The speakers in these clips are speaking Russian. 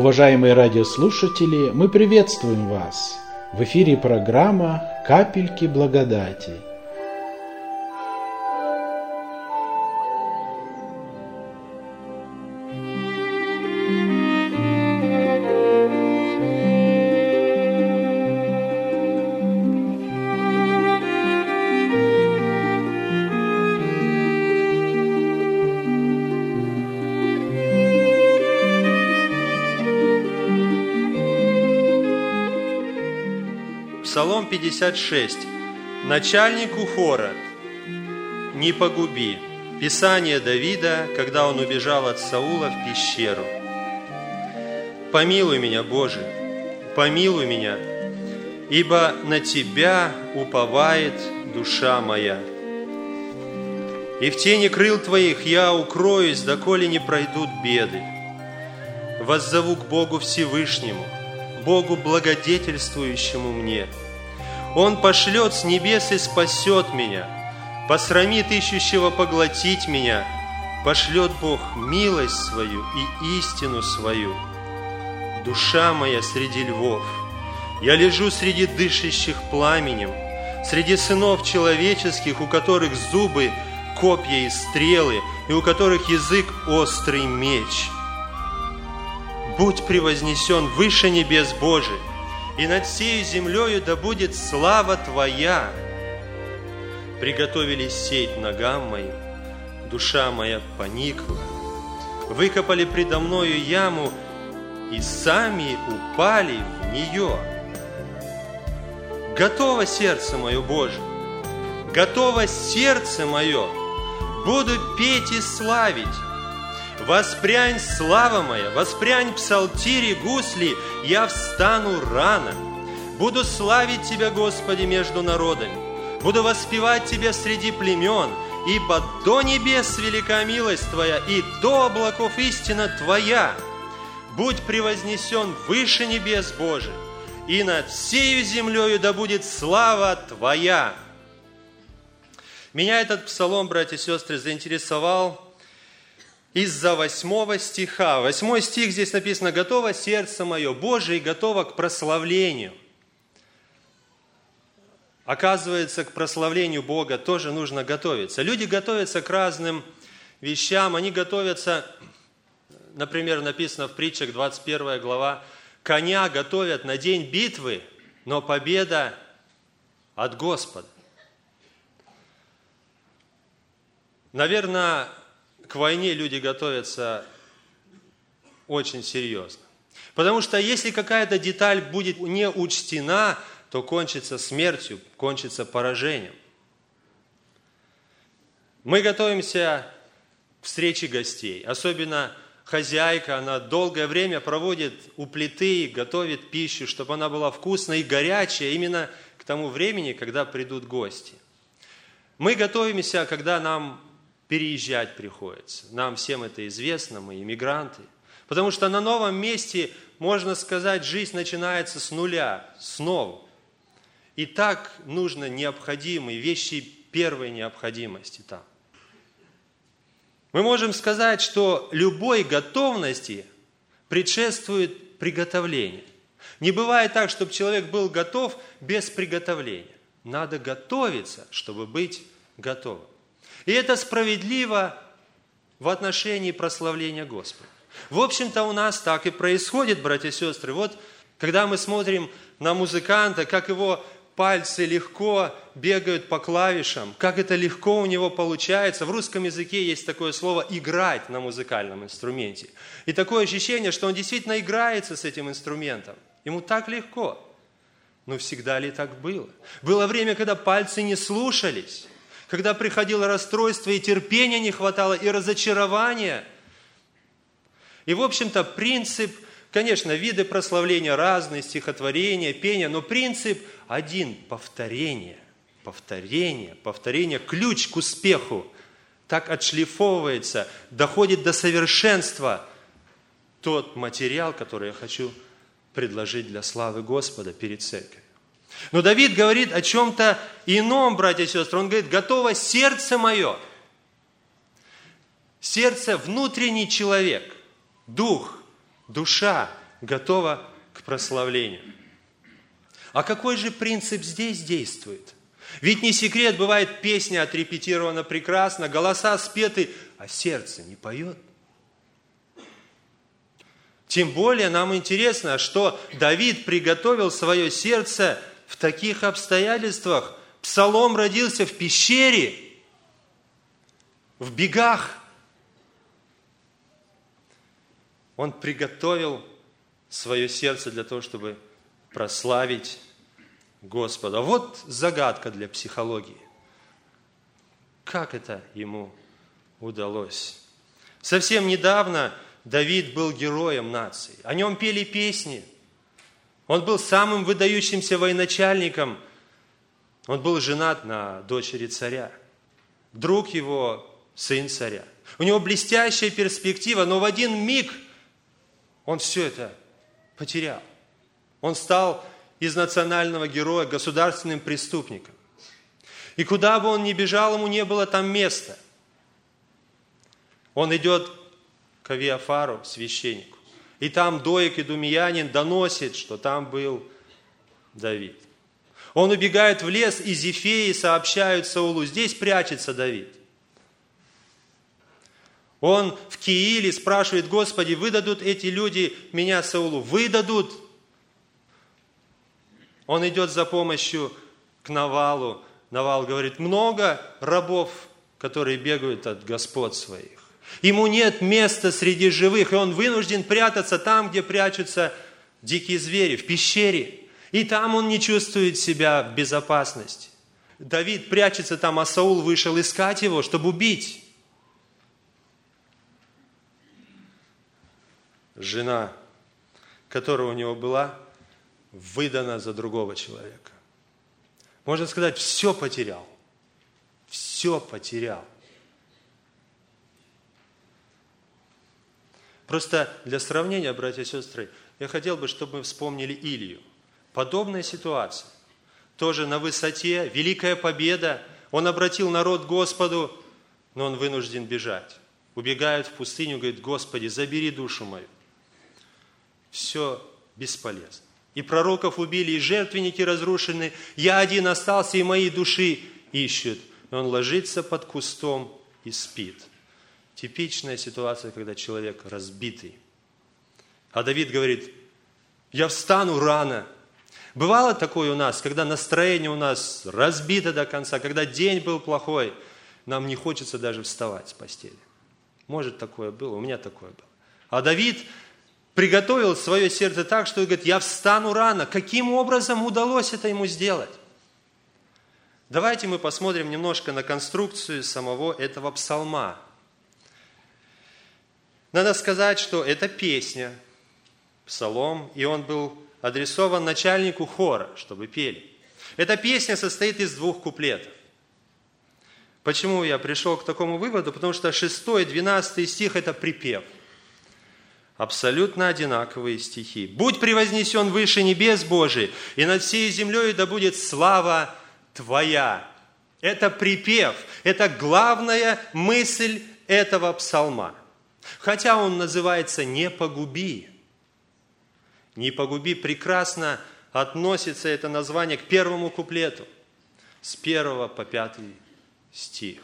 Уважаемые радиослушатели, мы приветствуем вас! В эфире программа «Капельки благодати». 56. Начальнику хора «Не погуби». Писание Давида, когда он убежал от Саула в пещеру. «Помилуй меня, Боже, помилуй меня, ибо на Тебя уповает душа моя. И в тени крыл Твоих я укроюсь, доколе не пройдут беды. Воззову к Богу Всевышнему, Богу благодетельствующему мне – он пошлет с небес и спасет меня, посрамит ищущего поглотить меня, пошлет Бог милость свою и истину свою. Душа моя среди львов, я лежу среди дышащих пламенем, среди сынов человеческих, у которых зубы, копья и стрелы, и у которых язык острый меч. Будь превознесен выше небес Божий, и над всей землею да будет слава Твоя. Приготовили сеть ногам моим, душа моя поникла. Выкопали предо мною яму и сами упали в нее. Готово сердце мое, Боже, готово сердце мое, буду петь и славить. Воспрянь, слава моя, воспрянь псалтири гусли, я встану рано. Буду славить Тебя, Господи, между народами. Буду воспевать Тебя среди племен, ибо до небес велика милость Твоя, и до облаков истина Твоя. Будь превознесен выше небес Божий, и над всею землею да будет слава Твоя. Меня этот псалом, братья и сестры, заинтересовал – из-за восьмого стиха. Восьмой стих здесь написано «Готово сердце мое, Боже, и готово к прославлению». Оказывается, к прославлению Бога тоже нужно готовиться. Люди готовятся к разным вещам, они готовятся, например, написано в притчах 21 глава, «Коня готовят на день битвы, но победа от Господа». Наверное, к войне люди готовятся очень серьезно. Потому что если какая-то деталь будет не учтена, то кончится смертью, кончится поражением. Мы готовимся к встрече гостей. Особенно хозяйка, она долгое время проводит у плиты, готовит пищу, чтобы она была вкусная и горячая именно к тому времени, когда придут гости. Мы готовимся, когда нам переезжать приходится. Нам всем это известно, мы иммигранты. Потому что на новом месте, можно сказать, жизнь начинается с нуля, снова. И так нужно необходимые вещи первой необходимости там. Мы можем сказать, что любой готовности предшествует приготовление. Не бывает так, чтобы человек был готов без приготовления. Надо готовиться, чтобы быть готовым. И это справедливо в отношении прославления Господа. В общем-то, у нас так и происходит, братья и сестры. Вот, когда мы смотрим на музыканта, как его пальцы легко бегают по клавишам, как это легко у него получается. В русском языке есть такое слово «играть» на музыкальном инструменте. И такое ощущение, что он действительно играется с этим инструментом. Ему так легко. Но всегда ли так было? Было время, когда пальцы не слушались когда приходило расстройство, и терпения не хватало, и разочарования. И, в общем-то, принцип, конечно, виды прославления разные, стихотворения, пения, но принцип один – повторение, повторение, повторение, ключ к успеху. Так отшлифовывается, доходит до совершенства тот материал, который я хочу предложить для славы Господа перед церковью. Но Давид говорит о чем-то ином, братья и сестры. Он говорит, готово сердце мое. Сердце – внутренний человек, дух, душа, готова к прославлению. А какой же принцип здесь действует? Ведь не секрет, бывает песня отрепетирована прекрасно, голоса спеты, а сердце не поет. Тем более нам интересно, что Давид приготовил свое сердце в таких обстоятельствах. Псалом родился в пещере, в бегах. Он приготовил свое сердце для того, чтобы прославить Господа. Вот загадка для психологии. Как это ему удалось? Совсем недавно Давид был героем нации. О нем пели песни. Он был самым выдающимся военачальником. Он был женат на дочери царя. Друг его – сын царя. У него блестящая перспектива, но в один миг он все это потерял. Он стал из национального героя государственным преступником. И куда бы он ни бежал, ему не было там места. Он идет к Авиафару, священнику. И там Доик и Думиянин доносит, что там был Давид. Он убегает в лес, и Зефеи сообщают Саулу, здесь прячется Давид. Он в Кииле спрашивает, Господи, выдадут эти люди меня Саулу? Выдадут. Он идет за помощью к Навалу. Навал говорит, много рабов, которые бегают от господ своих. Ему нет места среди живых, и он вынужден прятаться там, где прячутся дикие звери, в пещере. И там он не чувствует себя в безопасности. Давид прячется там, а Саул вышел искать его, чтобы убить. Жена, которая у него была, выдана за другого человека. Можно сказать, все потерял. Все потерял. Просто для сравнения, братья и сестры, я хотел бы, чтобы мы вспомнили Илью. Подобная ситуация. Тоже на высоте, великая победа. Он обратил народ к Господу, но он вынужден бежать. Убегает в пустыню, говорит, Господи, забери душу мою. Все бесполезно. И пророков убили, и жертвенники разрушены. Я один остался, и мои души ищут. И он ложится под кустом и спит. Типичная ситуация, когда человек разбитый. А Давид говорит, я встану рано. Бывало такое у нас, когда настроение у нас разбито до конца, когда день был плохой, нам не хочется даже вставать с постели. Может, такое было, у меня такое было. А Давид приготовил свое сердце так, что говорит, я встану рано. Каким образом удалось это ему сделать? Давайте мы посмотрим немножко на конструкцию самого этого псалма – надо сказать, что это песня, псалом, и он был адресован начальнику хора, чтобы пели. Эта песня состоит из двух куплетов. Почему я пришел к такому выводу? Потому что 6 и 12 стих – это припев. Абсолютно одинаковые стихи. «Будь превознесен выше небес Божий, и над всей землей да будет слава Твоя». Это припев, это главная мысль этого псалма. Хотя он называется «Не погуби». «Не погуби» прекрасно относится это название к первому куплету, с первого по пятый стих.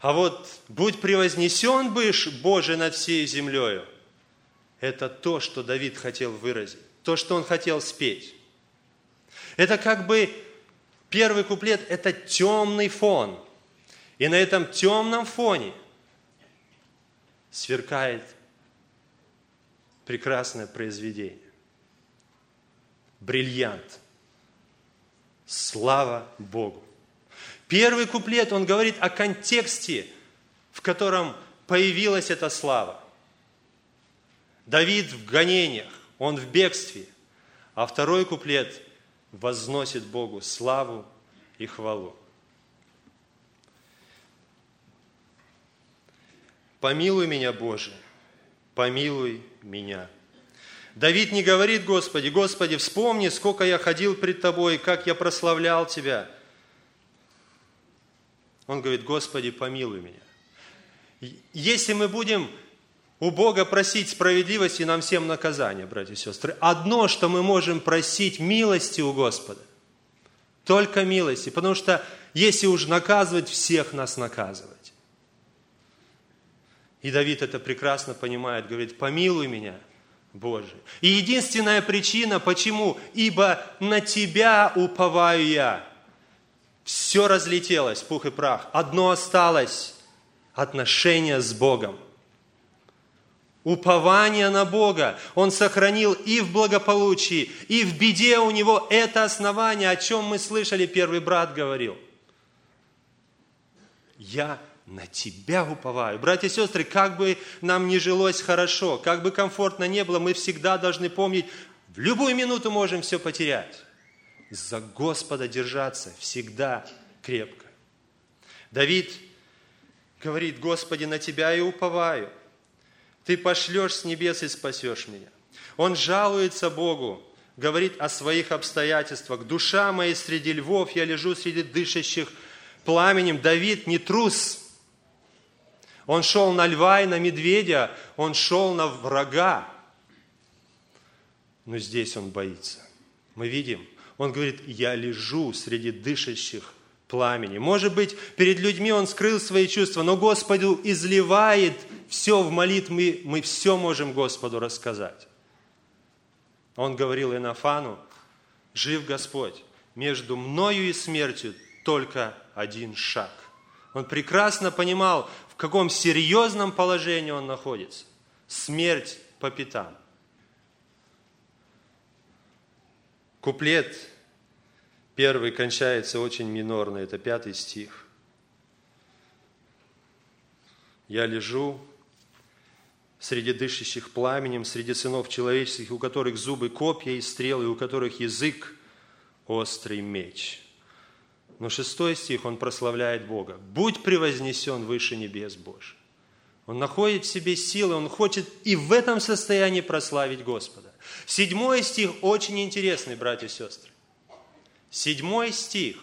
А вот «Будь превознесен быш, Боже, над всей землею» – это то, что Давид хотел выразить, то, что он хотел спеть. Это как бы первый куплет – это темный фон – и на этом темном фоне сверкает прекрасное произведение. Бриллиант. Слава Богу. Первый куплет, он говорит о контексте, в котором появилась эта слава. Давид в гонениях, он в бегстве. А второй куплет возносит Богу славу и хвалу. Помилуй меня, Боже, помилуй меня. Давид не говорит, Господи, Господи, вспомни, сколько я ходил пред Тобой, как я прославлял Тебя. Он говорит, Господи, помилуй меня. Если мы будем у Бога просить справедливости нам всем наказания, братья и сестры. Одно, что мы можем просить милости у Господа. Только милости. Потому что если уж наказывать, всех нас наказывать. И Давид это прекрасно понимает, говорит, помилуй меня, Боже. И единственная причина, почему, ибо на Тебя уповаю я. Все разлетелось, пух и прах. Одно осталось – отношение с Богом. Упование на Бога. Он сохранил и в благополучии, и в беде у него это основание, о чем мы слышали, первый брат говорил. Я на Тебя уповаю. Братья и сестры, как бы нам ни жилось хорошо, как бы комфортно не было, мы всегда должны помнить, в любую минуту можем все потерять. За Господа держаться всегда крепко. Давид говорит, Господи, на Тебя и уповаю. Ты пошлешь с небес и спасешь меня. Он жалуется Богу, говорит о своих обстоятельствах. Душа моя среди львов, я лежу среди дышащих пламенем. Давид не трус, он шел на льва и на медведя, он шел на врага. Но здесь он боится. Мы видим, он говорит, я лежу среди дышащих пламени. Может быть, перед людьми он скрыл свои чувства, но Господу изливает все в молитве, мы все можем Господу рассказать. Он говорил Инофану, жив Господь, между мною и смертью только один шаг. Он прекрасно понимал, в каком серьезном положении он находится. Смерть по пятам. Куплет первый кончается очень минорно, это пятый стих. Я лежу среди дышащих пламенем, среди сынов человеческих, у которых зубы копья и стрелы, у которых язык острый меч – но шестой стих, он прославляет Бога. «Будь превознесен выше небес Божий». Он находит в себе силы, он хочет и в этом состоянии прославить Господа. Седьмой стих очень интересный, братья и сестры. Седьмой стих.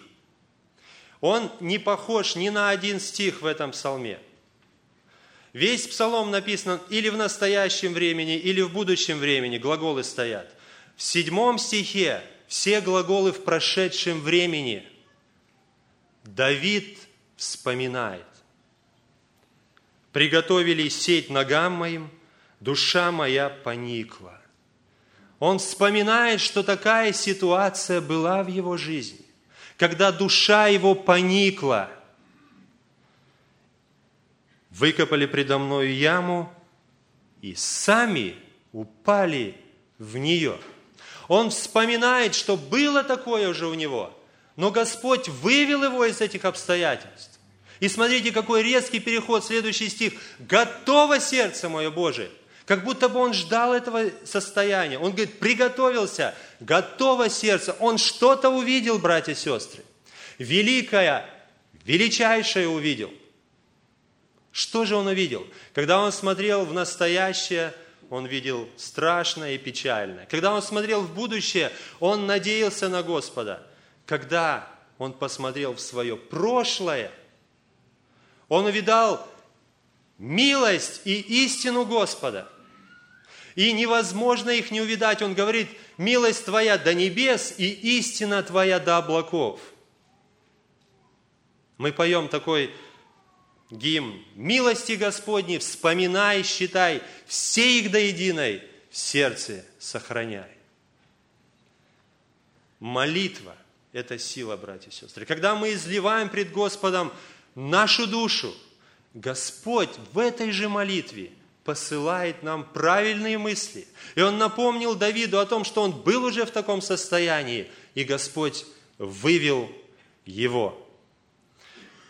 Он не похож ни на один стих в этом псалме. Весь псалом написан или в настоящем времени, или в будущем времени. Глаголы стоят. В седьмом стихе все глаголы в прошедшем времени – Давид вспоминает. Приготовили сеть ногам моим, душа моя поникла. Он вспоминает, что такая ситуация была в его жизни, когда душа его поникла. Выкопали предо мною яму и сами упали в нее. Он вспоминает, что было такое уже у него – но Господь вывел его из этих обстоятельств. И смотрите, какой резкий переход, следующий стих. «Готово сердце мое Божие». Как будто бы он ждал этого состояния. Он говорит, приготовился, готово сердце. Он что-то увидел, братья и сестры. Великое, величайшее увидел. Что же он увидел? Когда он смотрел в настоящее, он видел страшное и печальное. Когда он смотрел в будущее, он надеялся на Господа – когда он посмотрел в свое прошлое, он увидал милость и истину Господа. И невозможно их не увидать. Он говорит, милость Твоя до небес и истина Твоя до облаков. Мы поем такой гимн. Милости Господней вспоминай, считай, все их до единой в сердце сохраняй. Молитва это сила, братья и сестры. Когда мы изливаем пред Господом нашу душу, Господь в этой же молитве посылает нам правильные мысли. И Он напомнил Давиду о том, что он был уже в таком состоянии, и Господь вывел его.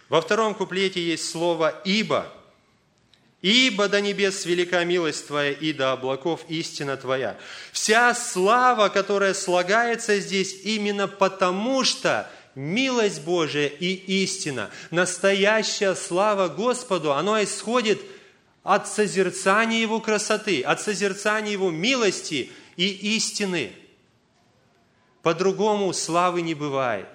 Во втором куплете есть слово «ибо», Ибо до небес велика милость Твоя, и до облаков истина Твоя. Вся слава, которая слагается здесь, именно потому что милость Божия и истина, настоящая слава Господу, оно исходит от созерцания Его красоты, от созерцания Его милости и истины. По-другому славы не бывает.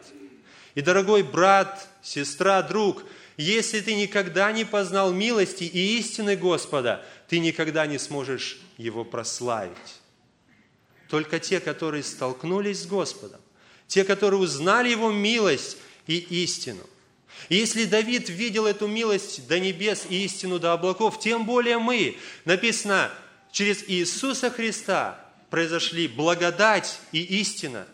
И, дорогой брат, сестра, друг – если ты никогда не познал милости и истины Господа, ты никогда не сможешь Его прославить. Только те, которые столкнулись с Господом, те, которые узнали Его милость и истину. И если Давид видел эту милость до небес и истину до облаков, тем более мы. Написано, через Иисуса Христа произошли благодать и истина.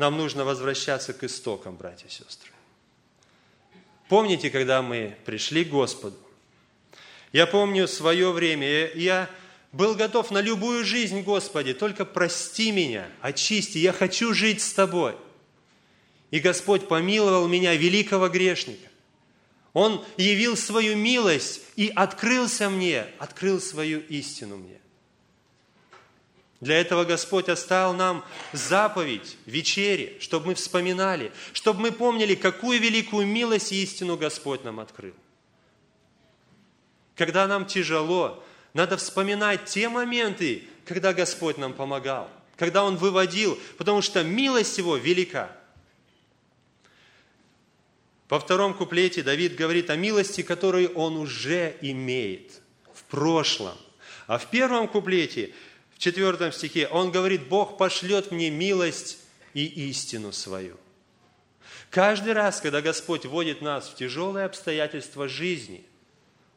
Нам нужно возвращаться к истокам, братья и сестры. Помните, когда мы пришли к Господу? Я помню свое время, я был готов на любую жизнь, Господи, только прости меня, очисти, я хочу жить с Тобой. И Господь помиловал меня, великого грешника. Он явил свою милость и открылся мне, открыл свою истину мне. Для этого Господь оставил нам заповедь вечери, чтобы мы вспоминали, чтобы мы помнили, какую великую милость и истину Господь нам открыл. Когда нам тяжело, надо вспоминать те моменты, когда Господь нам помогал, когда Он выводил, потому что милость Его велика. Во втором куплете Давид говорит о милости, которую он уже имеет в прошлом. А в первом куплете, четвертом стихе, он говорит, Бог пошлет мне милость и истину свою. Каждый раз, когда Господь вводит нас в тяжелые обстоятельства жизни,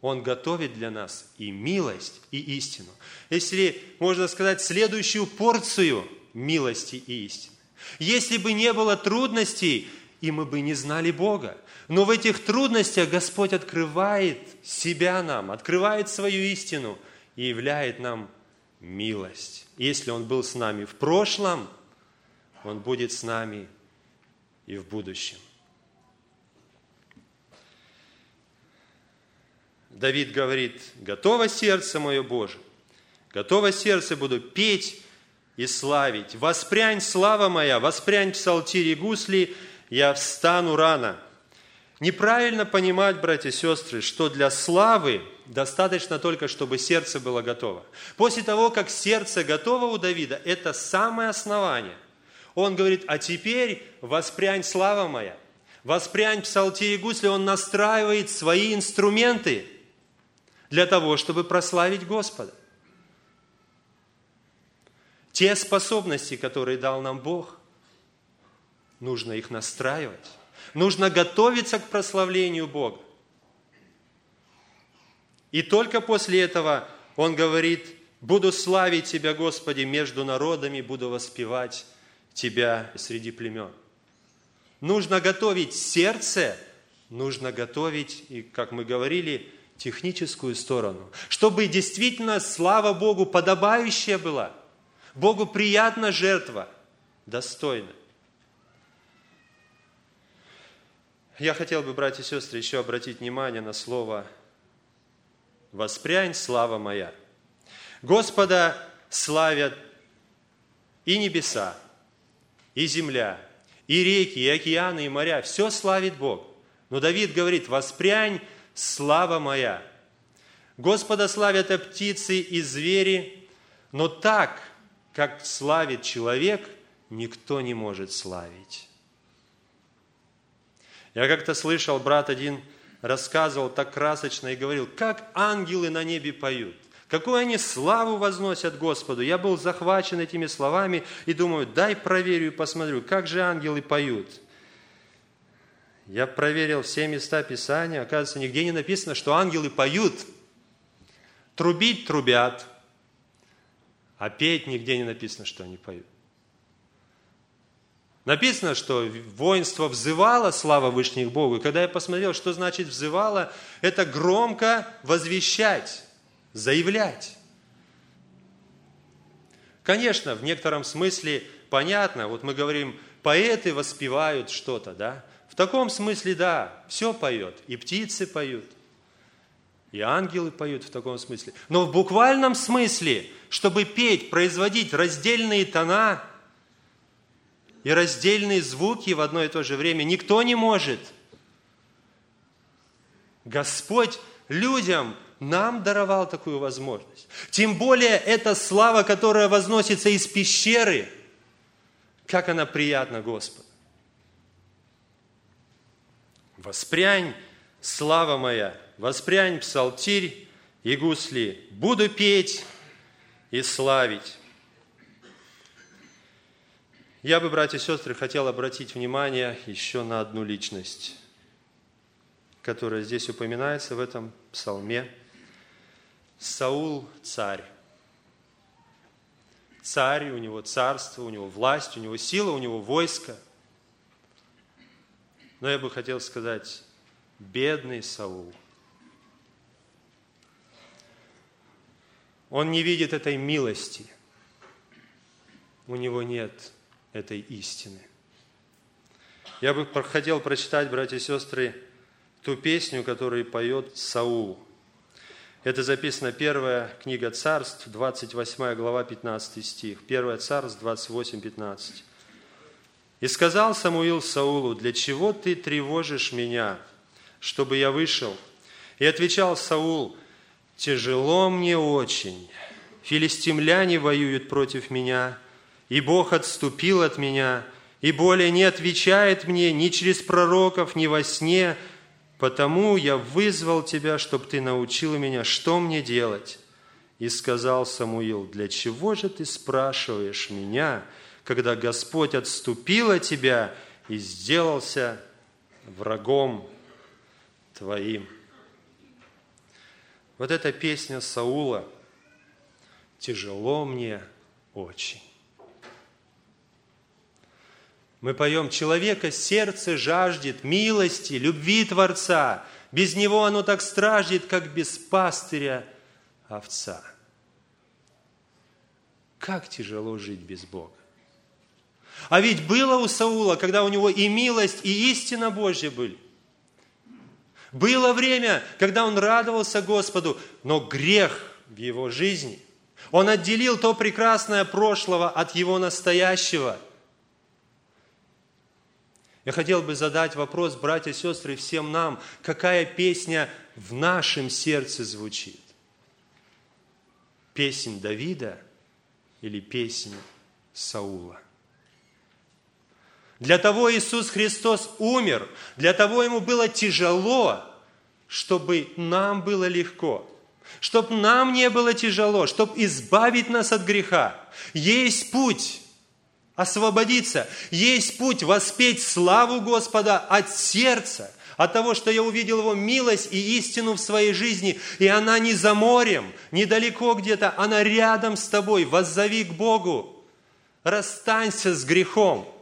Он готовит для нас и милость, и истину. Если, можно сказать, следующую порцию милости и истины. Если бы не было трудностей, и мы бы не знали Бога. Но в этих трудностях Господь открывает себя нам, открывает свою истину и являет нам милость. Если Он был с нами в прошлом, Он будет с нами и в будущем. Давид говорит, готово сердце мое Боже, готово сердце буду петь и славить. Воспрянь слава моя, воспрянь псалтири гусли, я встану рано. Неправильно понимать, братья и сестры, что для славы достаточно только, чтобы сердце было готово. После того, как сердце готово у Давида, это самое основание. Он говорит, а теперь воспрянь слава моя, воспрянь псалтири гусли, он настраивает свои инструменты для того, чтобы прославить Господа. Те способности, которые дал нам Бог – нужно их настраивать. Нужно готовиться к прославлению Бога. И только после этого он говорит, буду славить Тебя, Господи, между народами, буду воспевать Тебя среди племен. Нужно готовить сердце, нужно готовить, и, как мы говорили, техническую сторону, чтобы действительно слава Богу подобающая была, Богу приятна жертва, достойна. Я хотел бы, братья и сестры, еще обратить внимание на слово «воспрянь, слава моя». Господа славят и небеса, и земля, и реки, и океаны, и моря. Все славит Бог. Но Давид говорит, «Воспрянь, слава моя». Господа славят и птицы, и звери, но так, как славит человек, никто не может славить. Я как-то слышал, брат один рассказывал так красочно и говорил, как ангелы на небе поют. Какую они славу возносят Господу. Я был захвачен этими словами и думаю, дай проверю и посмотрю, как же ангелы поют. Я проверил все места Писания, оказывается, нигде не написано, что ангелы поют. Трубить трубят, а петь нигде не написано, что они поют. Написано, что воинство взывало, слава Вышних Богу. И когда я посмотрел, что значит взывало, это громко возвещать, заявлять. Конечно, в некотором смысле понятно, вот мы говорим, поэты воспевают что-то, да? В таком смысле, да, все поет, и птицы поют, и ангелы поют в таком смысле. Но в буквальном смысле, чтобы петь, производить раздельные тона – и раздельные звуки в одно и то же время никто не может. Господь людям нам даровал такую возможность. Тем более эта слава, которая возносится из пещеры, как она приятна Господу. Воспрянь, слава моя, воспрянь псалтирь и гусли, буду петь и славить. Я бы, братья и сестры, хотел обратить внимание еще на одну личность, которая здесь упоминается в этом псалме. Саул – царь. Царь, у него царство, у него власть, у него сила, у него войско. Но я бы хотел сказать, бедный Саул. Он не видит этой милости. У него нет этой истины. Я бы хотел прочитать, братья и сестры, ту песню, которую поет Саул. Это записано первая книга Царств, 28 глава, 15 стих. Первая Царств, 28, 15. «И сказал Самуил Саулу, для чего ты тревожишь меня, чтобы я вышел? И отвечал Саул, тяжело мне очень, филистимляне воюют против меня, и Бог отступил от меня, и более не отвечает мне ни через пророков, ни во сне, потому я вызвал тебя, чтобы ты научил меня, что мне делать. И сказал Самуил, для чего же ты спрашиваешь меня, когда Господь отступил от тебя и сделался врагом твоим. Вот эта песня Саула «Тяжело мне очень». Мы поем «Человека сердце жаждет милости, любви Творца. Без него оно так страждет, как без пастыря овца». Как тяжело жить без Бога. А ведь было у Саула, когда у него и милость, и истина Божья были. Было время, когда он радовался Господу, но грех в его жизни. Он отделил то прекрасное прошлого от его настоящего. Я хотел бы задать вопрос, братья и сестры, всем нам, какая песня в нашем сердце звучит? Песнь Давида или песнь Саула? Для того Иисус Христос умер, для того Ему было тяжело, чтобы нам было легко, чтобы нам не было тяжело, чтобы избавить нас от греха. Есть путь освободиться, есть путь воспеть славу Господа от сердца, от того, что я увидел Его милость и истину в своей жизни, и она не за морем, недалеко где-то, она рядом с тобой. Воззови к Богу, расстанься с грехом –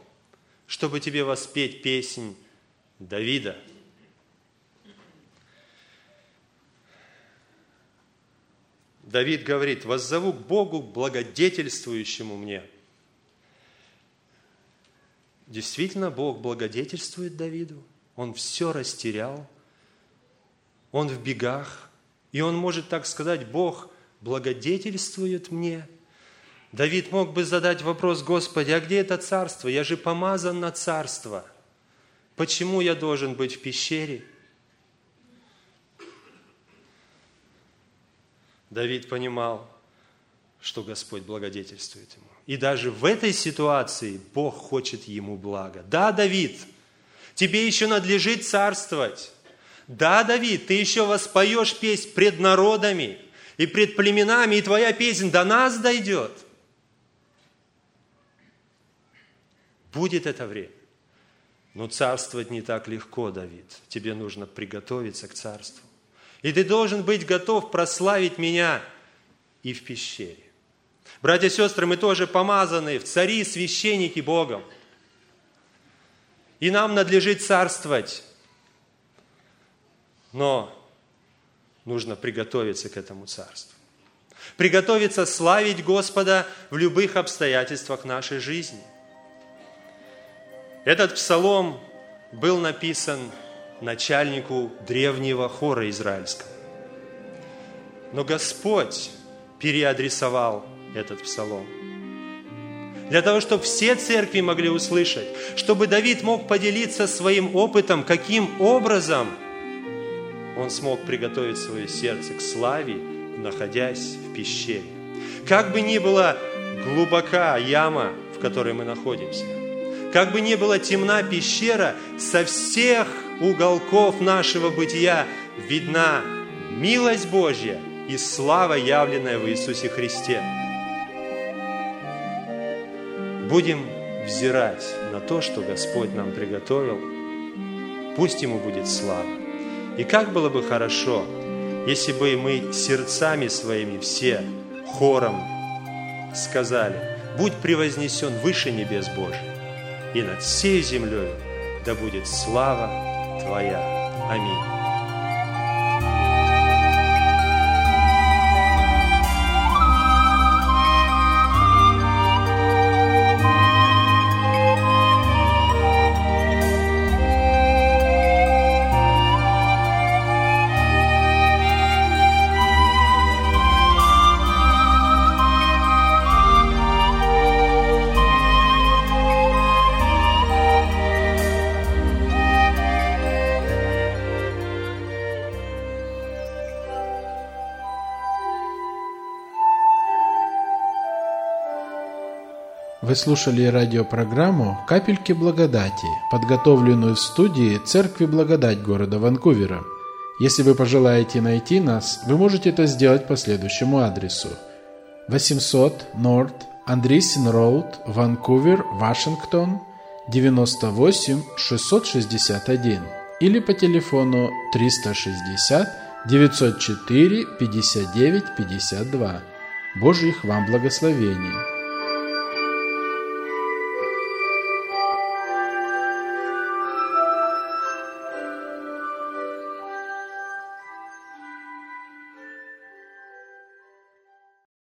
чтобы тебе воспеть песнь Давида. Давид говорит, воззову к Богу благодетельствующему мне. Действительно, Бог благодетельствует Давиду. Он все растерял. Он в бегах. И он может так сказать, Бог благодетельствует мне – Давид мог бы задать вопрос, Господи, а где это царство? Я же помазан на царство. Почему я должен быть в пещере? Давид понимал, что Господь благодетельствует ему. И даже в этой ситуации Бог хочет ему блага. Да, Давид, тебе еще надлежит царствовать. Да, Давид, ты еще воспоешь песнь пред народами и пред племенами, и твоя песнь до нас дойдет – Будет это время. Но царствовать не так легко, Давид. Тебе нужно приготовиться к царству. И ты должен быть готов прославить меня и в пещере. Братья и сестры, мы тоже помазаны в цари, священники Богом. И нам надлежит царствовать. Но нужно приготовиться к этому царству. Приготовиться славить Господа в любых обстоятельствах нашей жизни – этот псалом был написан начальнику древнего хора израильского. Но Господь переадресовал этот псалом. Для того, чтобы все церкви могли услышать, чтобы Давид мог поделиться своим опытом, каким образом он смог приготовить свое сердце к славе, находясь в пещере. Как бы ни была глубока яма, в которой мы находимся – как бы ни была темна пещера, со всех уголков нашего бытия видна милость Божья и слава, явленная в Иисусе Христе. Будем взирать на то, что Господь нам приготовил. Пусть Ему будет слава. И как было бы хорошо, если бы мы сердцами своими все хором сказали, «Будь превознесен выше небес Божьих, и над всей землей да будет слава Твоя. Аминь». Вы слушали радиопрограмму «Капельки благодати», подготовленную в студии Церкви Благодать города Ванкувера. Если вы пожелаете найти нас, вы можете это сделать по следующему адресу. 800 North Андрисин Роуд, Ванкувер, Вашингтон, 98 661 или по телефону 360 904 59 52. Божьих вам благословений!